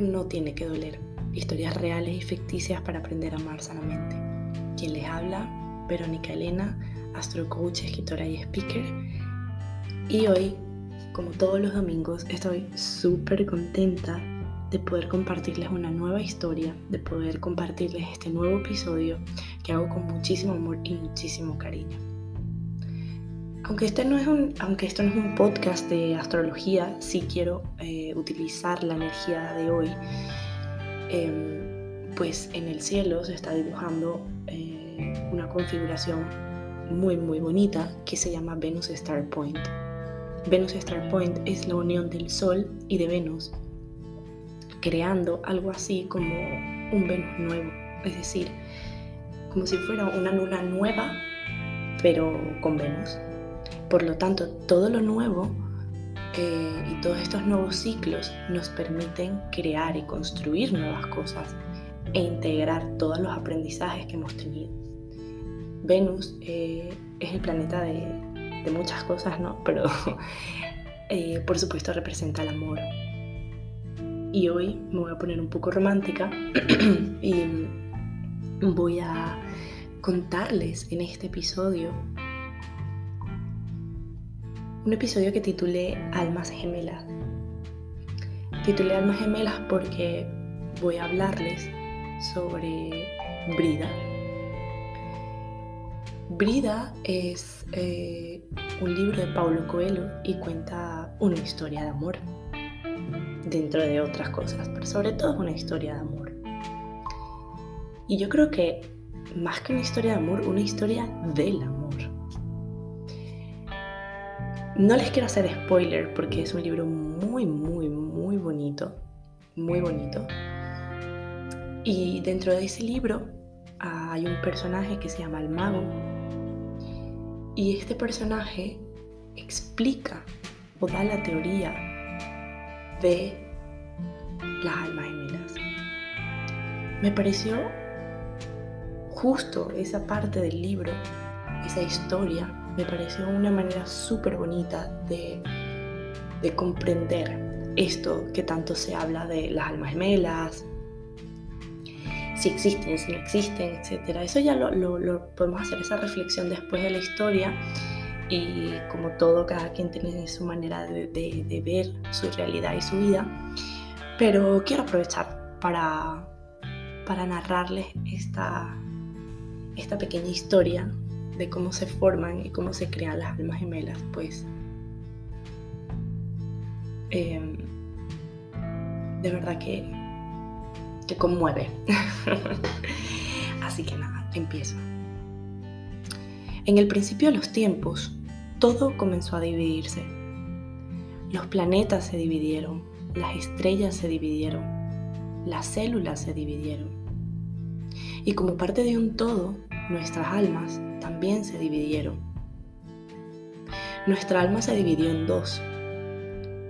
no tiene que doler. Historias reales y ficticias para aprender a amar sanamente. Quien les habla, Verónica Elena, astrocoach, escritora y speaker. Y hoy, como todos los domingos, estoy súper contenta de poder compartirles una nueva historia, de poder compartirles este nuevo episodio que hago con muchísimo amor y muchísimo cariño. Aunque, este no es un, aunque esto no es un podcast de astrología, sí quiero eh, utilizar la energía de hoy. Em, pues en el cielo se está dibujando eh, una configuración muy muy bonita que se llama Venus Star Point. Venus Star Point es la unión del Sol y de Venus, creando algo así como un Venus nuevo, es decir, como si fuera una luna nueva, pero con Venus. Por lo tanto, todo lo nuevo eh, y todos estos nuevos ciclos nos permiten crear y construir nuevas cosas e integrar todos los aprendizajes que hemos tenido. Venus eh, es el planeta de, muchas cosas, ¿no? Pero eh, por supuesto representa el amor. Y hoy me voy a poner un poco romántica y voy a contarles en este episodio un episodio que titulé Almas Gemelas. Titulé Almas Gemelas porque voy a hablarles sobre Brida. Brida es eh, un libro de Paulo Coelho y cuenta una historia de amor, dentro de otras cosas, pero sobre todo es una historia de amor. Y yo creo que más que una historia de amor, una historia del amor. No les quiero hacer spoiler porque es un libro muy, muy, muy bonito. Muy bonito. Y dentro de ese libro hay un personaje que se llama el mago. Y este personaje explica o da la teoría de las almas gemelas. Me pareció justo esa parte del libro, esa historia, me pareció una manera súper bonita de, comprender esto que tanto se habla de las almas gemelas, si existen, si no existen, etc. Eso ya lo, podemos hacer esa reflexión después de la historia y como todo, cada quien tiene su manera de, ver su realidad y su vida. Pero quiero aprovechar para, para narrarles esta, esta pequeña historia de cómo se forman y cómo se crean las almas gemelas, pues em, de verdad que, que conmueve. Así que nada, empiezo. En el principio de los tiempos, todo comenzó a dividirse. Los planetas se dividieron, las estrellas se dividieron, las células se dividieron. Y como parte de un todo, nuestras almas también se dividieron. Nuestra alma se dividió en dos,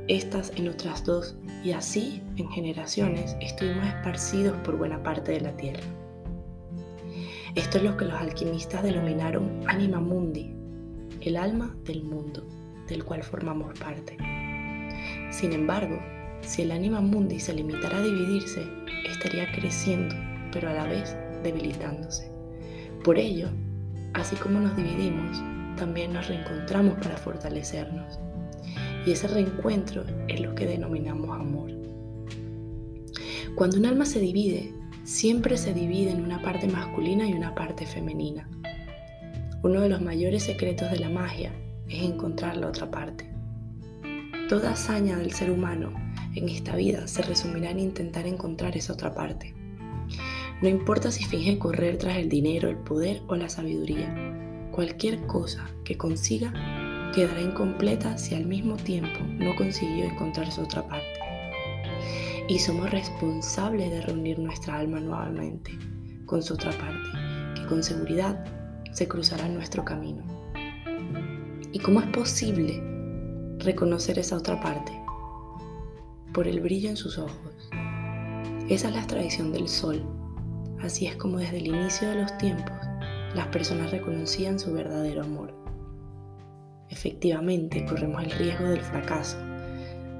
estas en otras dos, y así, en generaciones, estuvimos esparcidos por buena parte de la Tierra. Esto es lo que los alquimistas denominaron anima mundi, el alma del mundo, del cual formamos parte. Sin embargo, si el anima mundi se limitara a dividirse, estaría creciendo, pero a la vez debilitándose. Por ello, así como nos dividimos, también nos reencontramos para fortalecernos. Y ese reencuentro es lo que denominamos amor. Cuando un alma se divide, siempre se divide en una parte masculina y una parte femenina. Uno de los mayores secretos de la magia es encontrar la otra parte. Toda hazaña del ser humano en esta vida se resumirá en intentar encontrar esa otra parte. No importa si finge correr tras el dinero, el poder o la sabiduría. Cualquier cosa que consiga quedará incompleta si al mismo tiempo no consiguió encontrar su otra parte. Y somos responsables de reunir nuestra alma nuevamente con su otra parte, que con seguridad se cruzará en nuestro camino. ¿Y cómo es posible reconocer esa otra parte? Por el brillo en sus ojos. Esa es la tradición del sol Así es como desde el inicio de los tiempos las personas reconocían su verdadero amor. Efectivamente, corremos el riesgo del fracaso,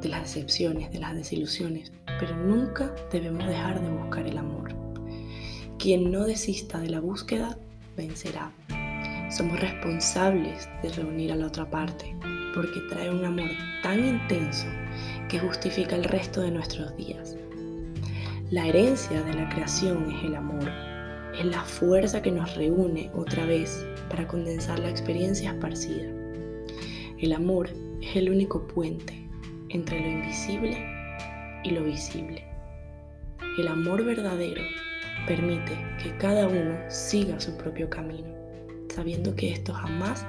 de las decepciones, de las desilusiones, pero nunca debemos dejar de buscar el amor. Quien no desista de la búsqueda, vencerá. Somos responsables de reunir a la otra parte, porque trae un amor tan intenso que justifica el resto de nuestros días. La herencia de la creación es el amor, es la fuerza que nos reúne otra vez para condensar la experiencia esparcida. El amor es el único puente entre lo invisible y lo visible. El amor verdadero permite que cada uno siga su propio camino, sabiendo que esto jamás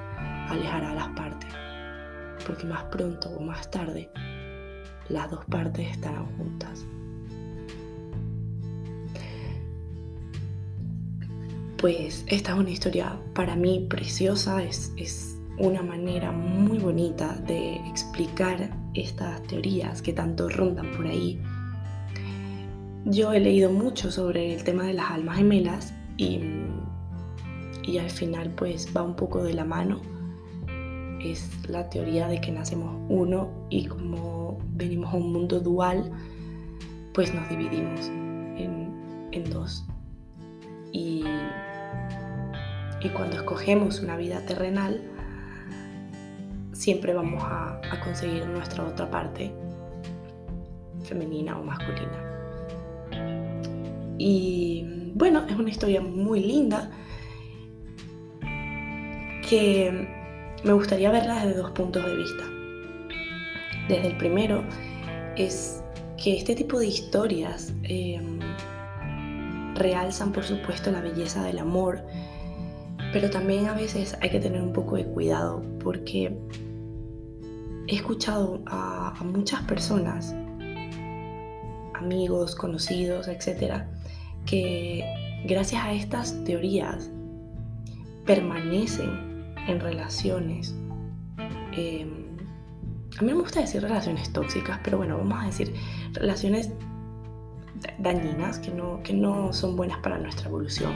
alejará a las partes, porque más pronto o más tarde las dos partes estarán juntas. Pues esta es una historia para mí preciosa, es, es una manera muy bonita de explicar estas teorías que tanto rondan por ahí. Yo he leído mucho sobre el tema de las almas gemelas y, y al final pues va un poco de la mano. Es la teoría de que nacemos uno y como venimos a un mundo dual, pues nos dividimos en, en dos. Y, y cuando escogemos una vida terrenal, siempre vamos a, conseguir nuestra otra parte femenina o masculina. Y bueno, es una historia muy linda que me gustaría verla desde dos puntos de vista. Desde el primero es que este tipo de historias em, realzan por supuesto la belleza del amor, pero también a veces hay que tener un poco de cuidado porque he escuchado a, muchas personas, amigos, conocidos, etcétera, que gracias a estas teorías permanecen en relaciones. Em, a mí me gusta decir relaciones tóxicas, pero bueno, vamos a decir relaciones dañinas que no, que no son buenas para nuestra evolución.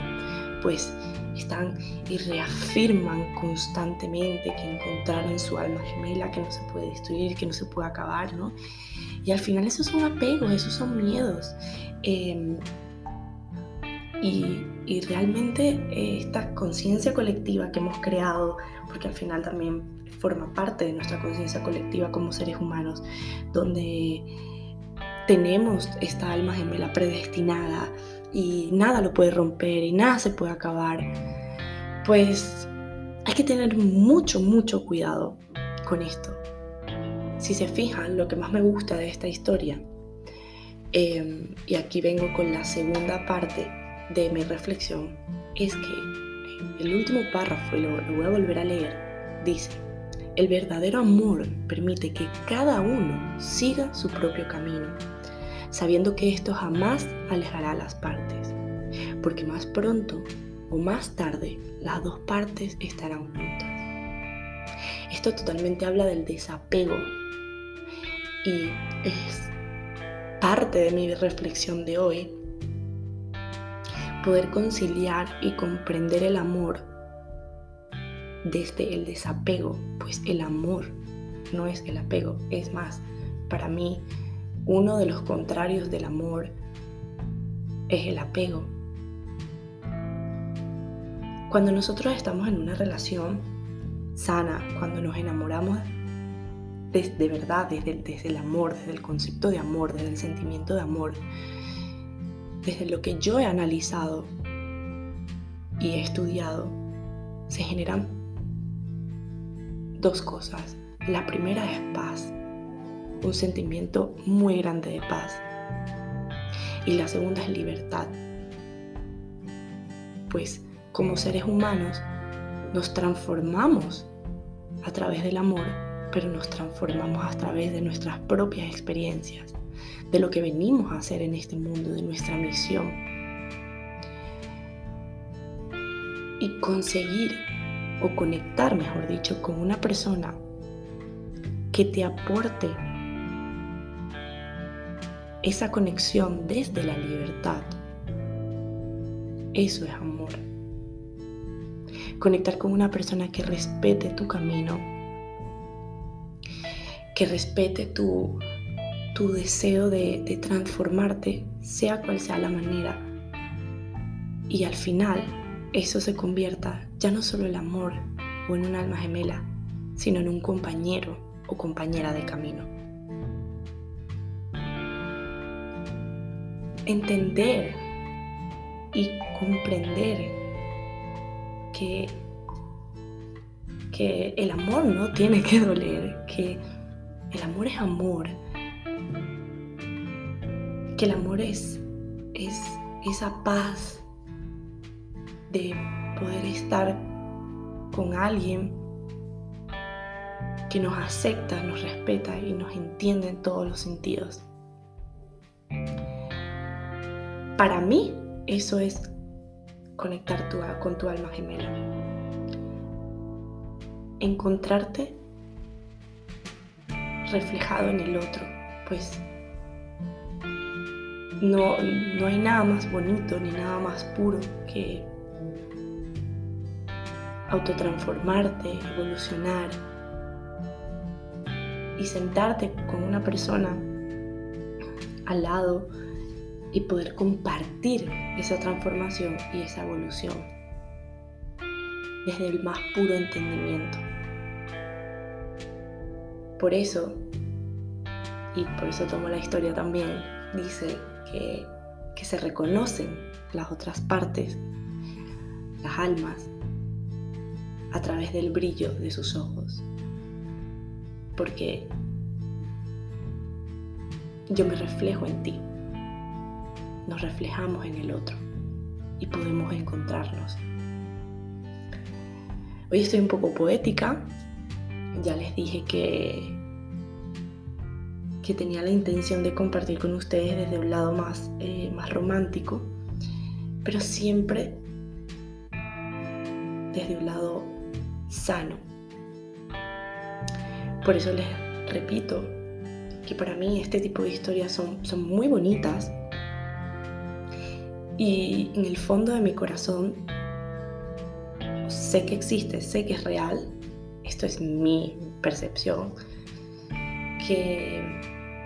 Pues están y reafirman constantemente que encontraron su alma gemela, que no se puede destruir, que no se puede acabar, ¿no? Y al final esos son apegos, esos son miedos. Em, y, realmente eh, esta conciencia colectiva que hemos creado, porque al final también forma parte de nuestra conciencia colectiva como seres humanos, donde tenemos esta alma gemela predestinada y nada lo puede romper y nada se puede acabar, pues hay que tener mucho, mucho cuidado con esto. Si se fijan, lo que más me gusta de esta historia, em, y aquí vengo con la segunda parte de mi reflexión, es que el último párrafo, y lo voy a volver a leer, dice, el verdadero amor permite que cada uno siga su propio camino sabiendo que esto jamás alejará las partes, porque más pronto o más tarde las dos partes estarán juntas. Esto totalmente habla del desapego y es parte de mi reflexión de hoy poder conciliar y comprender el amor desde el desapego, pues el amor no es el apego, es más, para mí uno de los contrarios del amor es el apego. Cuando nosotros estamos en una relación sana, cuando nos enamoramos de, verdad, desde, desde el amor, desde el concepto de amor, desde el sentimiento de amor, desde lo que yo he analizado y he estudiado, se generan dos cosas. La primera es paz un sentimiento muy grande de paz. Y la segunda es libertad. Pues como seres humanos nos transformamos a través del amor, pero nos transformamos a través de nuestras propias experiencias, de lo que venimos a hacer en este mundo, de nuestra misión. Y conseguir o conectar, mejor dicho, con una persona que te aporte esa conexión desde la libertad. Eso es amor. Conectar con una persona que respete tu camino, que respete tu, tu deseo de, de transformarte, sea cual sea la manera, y al final eso se convierta ya no solo en amor o en un alma gemela, sino en un compañero o compañera de camino. Entender y comprender que, que el amor no tiene que doler, que el amor es amor, que el amor es, es esa paz de poder estar con alguien que nos acepta, nos respeta y nos entiende en todos los sentidos. Para mí eso es conectar con tu alma gemela. Encontrarte reflejado en el otro, pues no, no hay nada más bonito ni nada más puro que autotransformarte, evolucionar y sentarte con una persona al lado y poder compartir esa transformación y esa evolución desde el más puro entendimiento. Por eso, y por eso tomo la historia también, dice que, que se reconocen las otras partes, las almas, a través del brillo de sus ojos. Porque yo me reflejo en ti, nos reflejamos en el otro y podemos encontrarnos. Hoy estoy un poco poética, ya les dije que, que tenía la intención de compartir con ustedes desde un lado más, eh, más romántico, pero siempre desde un lado sano. Por eso les repito que para mí este tipo de historias son, son muy bonitas y en el fondo de mi corazón sé que existe, sé que es real, esto es mi percepción, que,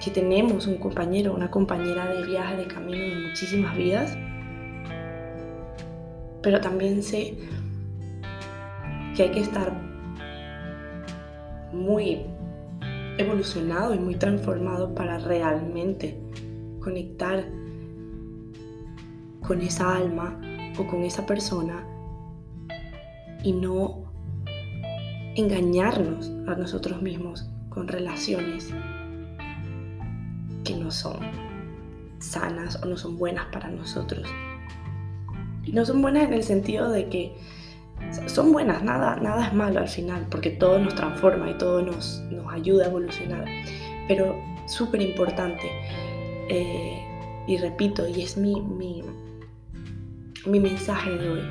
que tenemos un compañero, una compañera de viaje, de camino de muchísimas vidas, pero también sé que hay que estar muy evolucionado y muy transformado para realmente conectar con esa alma o con esa persona y no engañarnos a nosotros mismos con relaciones que no son sanas o no son buenas para nosotros. No son buenas en el sentido de que son buenas, nada, nada es malo al final, porque todo nos transforma y todo nos, nos ayuda a evolucionar. Pero súper importante, eh, y repito, y es mi, mi, mi mensaje de hoy.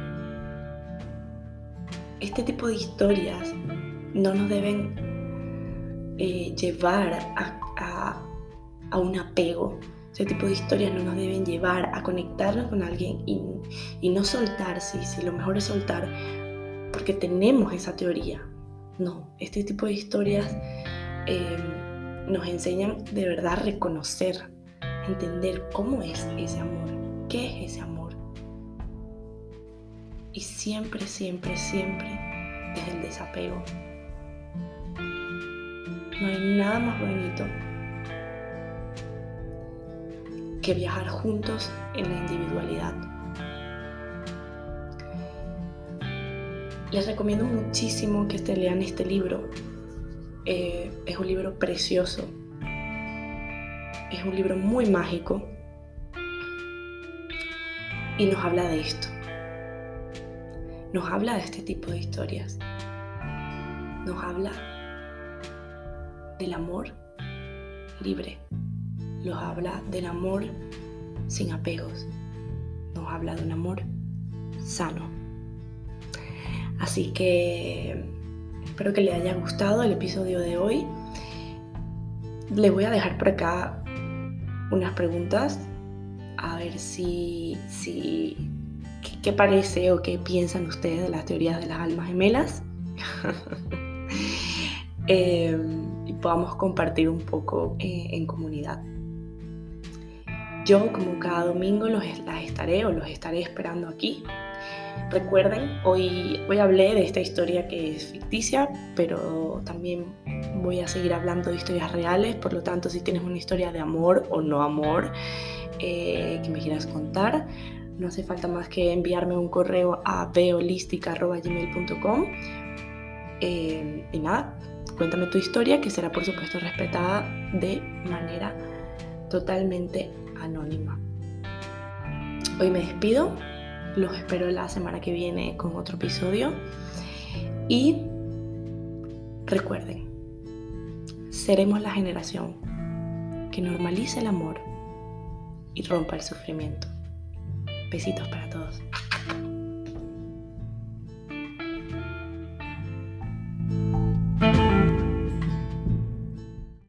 Este tipo de historias no nos deben eh, llevar a, a, un apego. Este tipo de historias no nos deben llevar a conectarnos con alguien y, y no soltar, si, lo mejor es soltar, porque tenemos esa teoría. No, este tipo de historias eh, nos enseñan de verdad a reconocer, entender cómo es ese amor, qué es ese amor y siempre, siempre, siempre desde el desapego. No hay nada más bonito que viajar juntos en la individualidad. Les recomiendo muchísimo que te lean este libro. Eh, es un libro precioso. Es un libro muy mágico. Y nos habla de esto nos habla de este tipo de historias. Nos habla del amor libre. Nos habla del amor sin apegos. Nos habla de un amor sano. Así que espero que le haya gustado el episodio de hoy. Les voy a dejar por acá unas preguntas a ver si, si ¿Qué parece o qué piensan ustedes de las teorías de las almas gemelas? Em, podamos compartir un poco eh, en comunidad. Yo como cada domingo los, las estaré o los estaré esperando aquí. Recuerden, hoy, hoy hablé de esta historia que es ficticia, pero también voy a seguir hablando de historias reales, por lo tanto si tienes una historia de amor o no amor eh, que me quieras contar, no hace falta más que enviarme un correo a beolistica.gmail.com eh, y nada, cuéntame tu historia que será por supuesto respetada de manera totalmente anónima. Hoy me despido, los espero la semana que viene con otro episodio y recuerden, seremos la generación que normalice el amor y rompa el sufrimiento. Besitos para todos.